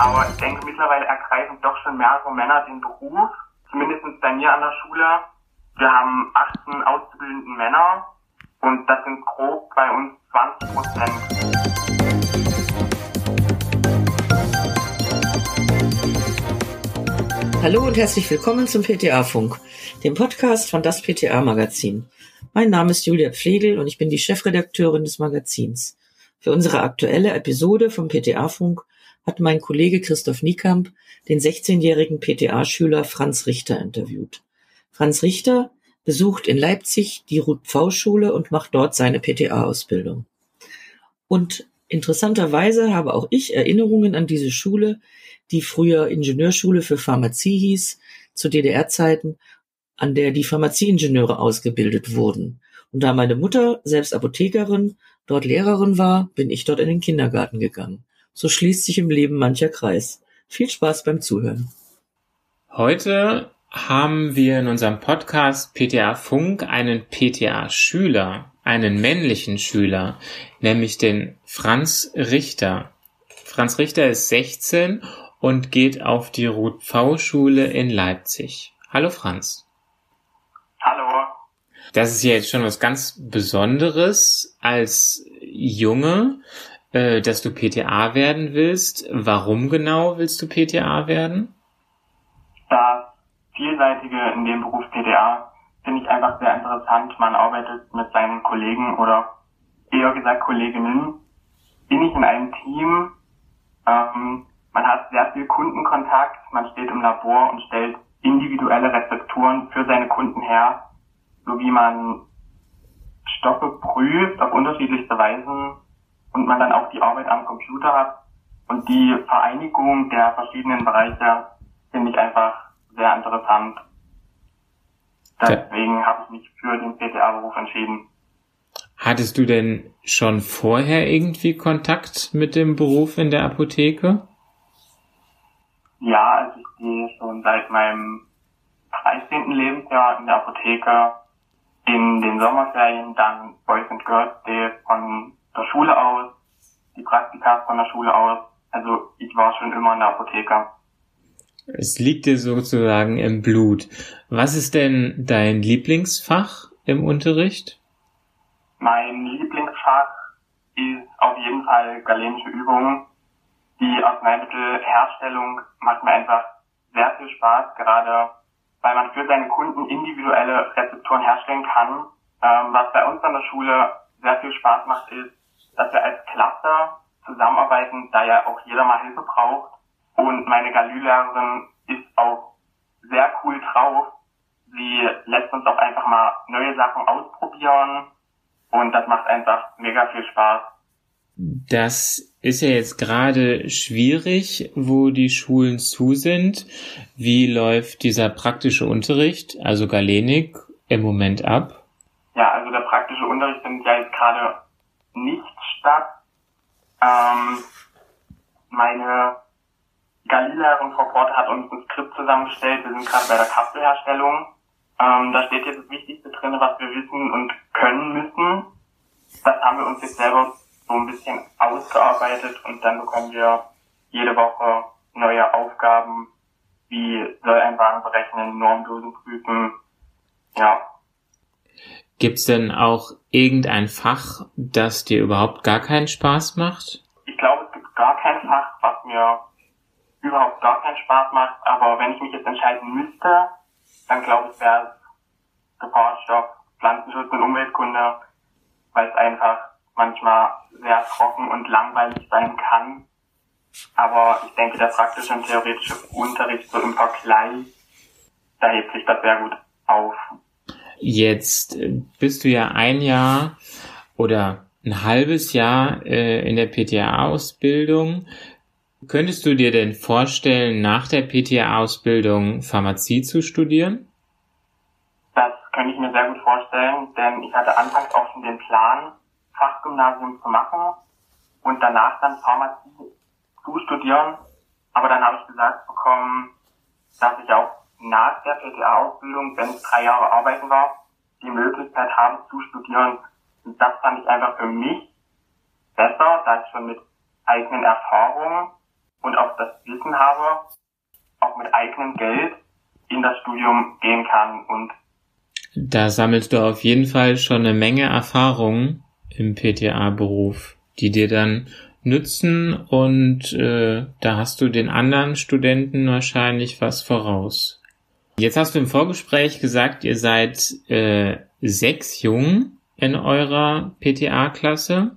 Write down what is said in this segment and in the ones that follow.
Aber ich denke, mittlerweile ergreifen doch schon mehrere Männer den Beruf, zumindest bei mir an der Schule. Wir haben 18 auszubildenden Männer und das sind grob bei uns 20 Prozent. Hallo und herzlich willkommen zum PTA-Funk, dem Podcast von das PTA-Magazin. Mein Name ist Julia Pflegel und ich bin die Chefredakteurin des Magazins. Für unsere aktuelle Episode vom PTA-Funk hat mein Kollege Christoph Niekamp den 16-jährigen PTA-Schüler Franz Richter interviewt. Franz Richter besucht in Leipzig die Ruth-Pfau-Schule und macht dort seine PTA-Ausbildung. Und interessanterweise habe auch ich Erinnerungen an diese Schule, die früher Ingenieurschule für Pharmazie hieß, zu DDR-Zeiten, an der die Pharmazieingenieure ausgebildet wurden. Und da meine Mutter, selbst Apothekerin, dort Lehrerin war, bin ich dort in den Kindergarten gegangen. So schließt sich im Leben mancher Kreis. Viel Spaß beim Zuhören. Heute haben wir in unserem Podcast PTA Funk einen PTA-Schüler, einen männlichen Schüler, nämlich den Franz Richter. Franz Richter ist 16 und geht auf die Ruth V Schule in Leipzig. Hallo Franz. Hallo. Das ist ja jetzt schon was ganz Besonderes als Junge, äh, dass du PTA werden willst. Warum genau willst du PTA werden? Das Vielseitige in dem Beruf PTA finde ich einfach sehr interessant. Man arbeitet mit seinen Kollegen oder eher gesagt Kolleginnen. Bin ich in einem Team. Ähm, man hat sehr viel Kundenkontakt. Man steht im Labor und stellt individuelle Rezepturen für seine Kunden her sowie man Stoffe prüft auf unterschiedlichste Weisen und man dann auch die Arbeit am Computer hat. Und die Vereinigung der verschiedenen Bereiche finde ich einfach sehr interessant. Deswegen habe ich mich für den PTA-Beruf entschieden. Hattest du denn schon vorher irgendwie Kontakt mit dem Beruf in der Apotheke? Ja, also ich gehe schon seit meinem 13. Lebensjahr in der Apotheke in den Sommerferien dann Boys and Girls Day von der Schule aus, die Praktika von der Schule aus. Also ich war schon immer in der Apotheke. Es liegt dir sozusagen im Blut. Was ist denn dein Lieblingsfach im Unterricht? Mein Lieblingsfach ist auf jeden Fall galenische Übungen. Die Arzneimittelherstellung macht mir einfach sehr viel Spaß, gerade weil man für seine Kunden individuelle Rezepturen herstellen kann. Ähm, was bei uns an der Schule sehr viel Spaß macht, ist, dass wir als Klasse zusammenarbeiten, da ja auch jeder mal Hilfe braucht. Und meine Galü-Lehrerin ist auch sehr cool drauf. Sie lässt uns auch einfach mal neue Sachen ausprobieren und das macht einfach mega viel Spaß. Das ist ja jetzt gerade schwierig, wo die Schulen zu sind. Wie läuft dieser praktische Unterricht, also Galenik, im Moment ab? Ja, also der praktische Unterricht findet ja jetzt gerade nicht statt. Ähm, meine Galilehrerin Frau Porte hat uns ein Skript zusammengestellt. Wir sind gerade bei der Kapselherstellung. Ähm, da steht jetzt das Wichtigste drin, was wir wissen und können müssen. Das haben wir uns jetzt selber so ein bisschen ausgearbeitet und dann bekommen wir jede Woche neue Aufgaben, wie soll ein Wagen berechnen, Normdosen prüfen, ja. Gibt's denn auch irgendein Fach, das dir überhaupt gar keinen Spaß macht? Ich glaube, es gibt gar kein Fach, was mir überhaupt gar keinen Spaß macht, aber wenn ich mich jetzt entscheiden müsste, dann glaube ich, wäre es Gefahrstoff, Pflanzenschutz und Umweltkunde, weil es einfach manchmal sehr trocken und langweilig sein kann. Aber ich denke, der praktische und theoretische Unterricht so im Vergleich, da hebt sich das sehr gut auf. Jetzt äh, bist du ja ein Jahr oder ein halbes Jahr äh, in der PTA-Ausbildung. Könntest du dir denn vorstellen, nach der PTA-Ausbildung Pharmazie zu studieren? Das könnte ich mir sehr gut vorstellen, denn ich hatte anfangs auch schon den Plan, Fachgymnasium zu machen und danach dann Pharmazie zu studieren. Aber dann habe ich gesagt bekommen, dass ich auch nach der PTA-Ausbildung, wenn ich drei Jahre arbeiten war, die Möglichkeit habe zu studieren. Und das fand ich einfach für mich besser, da ich schon mit eigenen Erfahrungen und auch das Wissen habe, auch mit eigenem Geld in das Studium gehen kann und da sammelst du auf jeden Fall schon eine Menge Erfahrung im PTA-Beruf, die dir dann nützen und äh, da hast du den anderen Studenten wahrscheinlich was voraus. Jetzt hast du im Vorgespräch gesagt, ihr seid äh, sechs Jungen in eurer PTA-Klasse,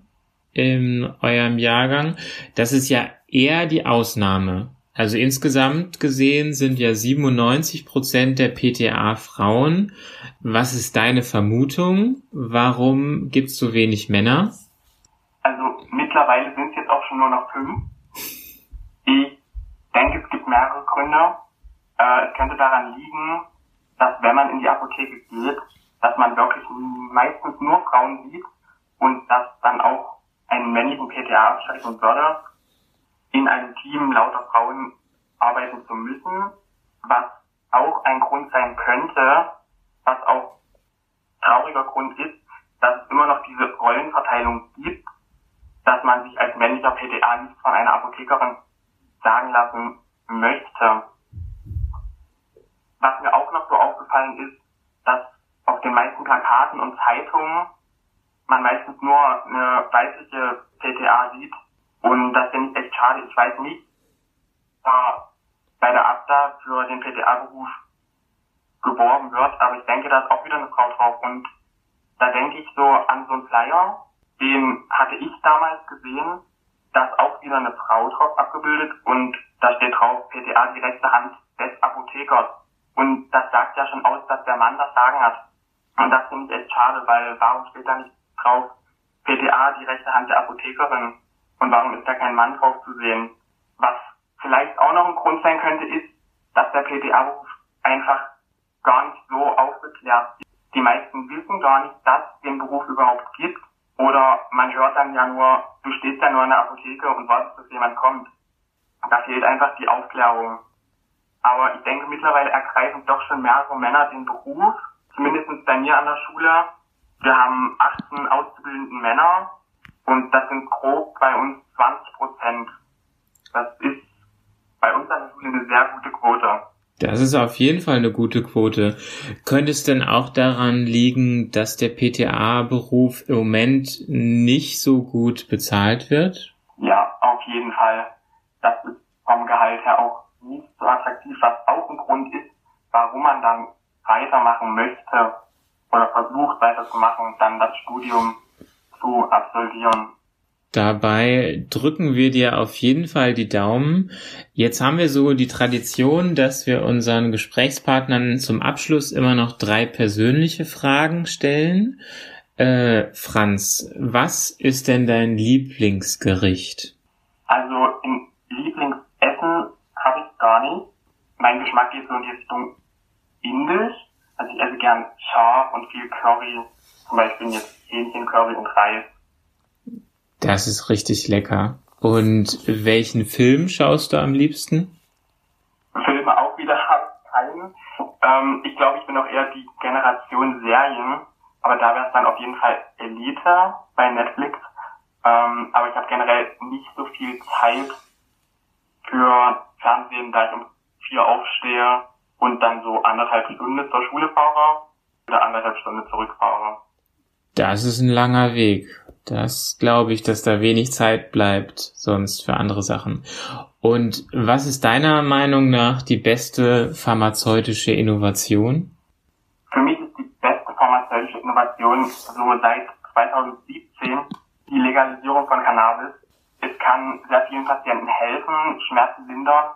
in eurem Jahrgang. Das ist ja eher die Ausnahme. Also insgesamt gesehen sind ja 97 Prozent der PTA Frauen. Was ist deine Vermutung? Warum gibt es so wenig Männer? Also mittlerweile sind es jetzt auch schon nur noch fünf. Ich denke, es gibt mehrere Gründe. Äh, es könnte daran liegen, dass wenn man in die Apotheke geht, dass man wirklich meistens nur Frauen sieht und dass dann auch einen männlichen PTA abschrecken würde, in einem Team lauter Frauen arbeiten zu müssen, was auch ein Grund sein könnte, was auch trauriger Grund ist, dass es immer noch diese Rollenverteilung gibt, dass man sich als männlicher PTA nicht von einer Apothekerin sagen lassen möchte. Was mir auch noch so aufgefallen ist, dass auf den meisten Plakaten und Zeitungen man meistens nur eine weibliche PTA sieht. Und das finde ich echt schade. Ich weiß nicht, da bei der ABDA für den PTA-Beruf geworben wird, aber ich denke, da ist auch wieder eine Frau drauf. Und da denke ich so an so einen Flyer, den hatte ich damals gesehen, da ist auch wieder eine Frau drauf abgebildet und da steht drauf PTA die rechte Hand des Apothekers. Und das sagt ja schon aus, dass der Mann das Sagen hat. Und das finde ich echt schade, weil warum steht da nicht drauf PTA die rechte Hand der Apothekerin? Und warum ist da kein Mann drauf zu sehen? Was vielleicht auch noch ein Grund sein könnte, ist, dass der PTA-Beruf einfach gar nicht so aufgeklärt ist. Die meisten wissen gar nicht, dass es den Beruf überhaupt gibt. Oder man hört dann ja nur, du stehst ja nur in der Apotheke und wartest, bis jemand kommt. Da fehlt einfach die Aufklärung. Aber ich denke, mittlerweile ergreifen doch schon mehrere Männer den Beruf. Zumindest bei mir an der Schule. Wir haben 18 auszubildenden Männer und das sind grob bei uns 20 Prozent. Das ist bei uns an der Schule eine sehr gute Quote. Das ist auf jeden Fall eine gute Quote. Könnte es denn auch daran liegen, dass der PTA-Beruf im Moment nicht so gut bezahlt wird? Ja, auf jeden Fall. Das ist vom Gehalt her auch nicht so attraktiv, was auch ein Grund ist, warum man dann weitermachen möchte oder versucht weiterzumachen und dann das Studium zu absolvieren. Dabei drücken wir dir auf jeden Fall die Daumen. Jetzt haben wir so die Tradition, dass wir unseren Gesprächspartnern zum Abschluss immer noch drei persönliche Fragen stellen. Äh, Franz, was ist denn dein Lieblingsgericht? Also ich gar nicht. Mein Geschmack geht so in die Richtung indisch. Also ich esse gern scharf und viel Curry. Zum Beispiel jetzt Hähnchencurry und Reis. Das ist richtig lecker. Und welchen Film schaust du am liebsten? Filme auch wieder keinen. Ähm, ich glaube, ich bin auch eher die Generation Serien, aber da wäre es dann auf jeden Fall Elite bei Netflix. Ähm, aber ich habe generell nicht so viel Zeit für Fernsehen, da ich um vier aufstehe und dann so anderthalb Stunden zur Schule fahre oder anderthalb Stunden zurückfahre. Das ist ein langer Weg. Das glaube ich, dass da wenig Zeit bleibt sonst für andere Sachen. Und was ist deiner Meinung nach die beste pharmazeutische Innovation? Für mich ist die beste pharmazeutische Innovation so seit 2017 die Legalisierung von Cannabis. Es kann sehr vielen Patienten helfen, Schmerzen lindern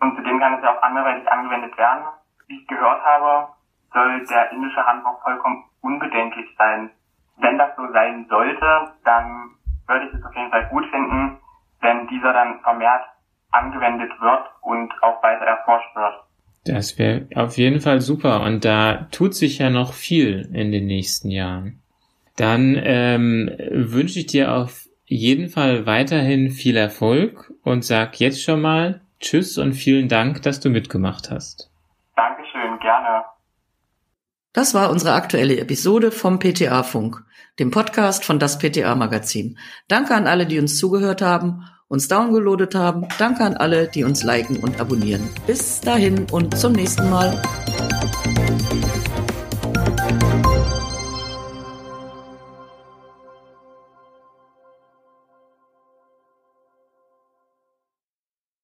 und zudem kann es ja auch anderweitig angewendet werden. Wie ich gehört habe, soll der indische Handbuch vollkommen unbedenklich sein wenn das so sein sollte, dann würde ich es auf jeden Fall gut finden, wenn dieser dann vermehrt angewendet wird und auch weiter erforscht wird. Das wäre auf jeden Fall super und da tut sich ja noch viel in den nächsten Jahren. Dann ähm, wünsche ich dir auf jeden Fall weiterhin viel Erfolg und sag jetzt schon mal Tschüss und vielen Dank, dass du mitgemacht hast. Dankeschön, gerne. Das war unsere aktuelle Episode vom PTA Funk dem Podcast von das PTA Magazin. Danke an alle, die uns zugehört haben uns downgeloadet haben. Danke an alle, die uns liken und abonnieren. Bis dahin und zum nächsten Mal.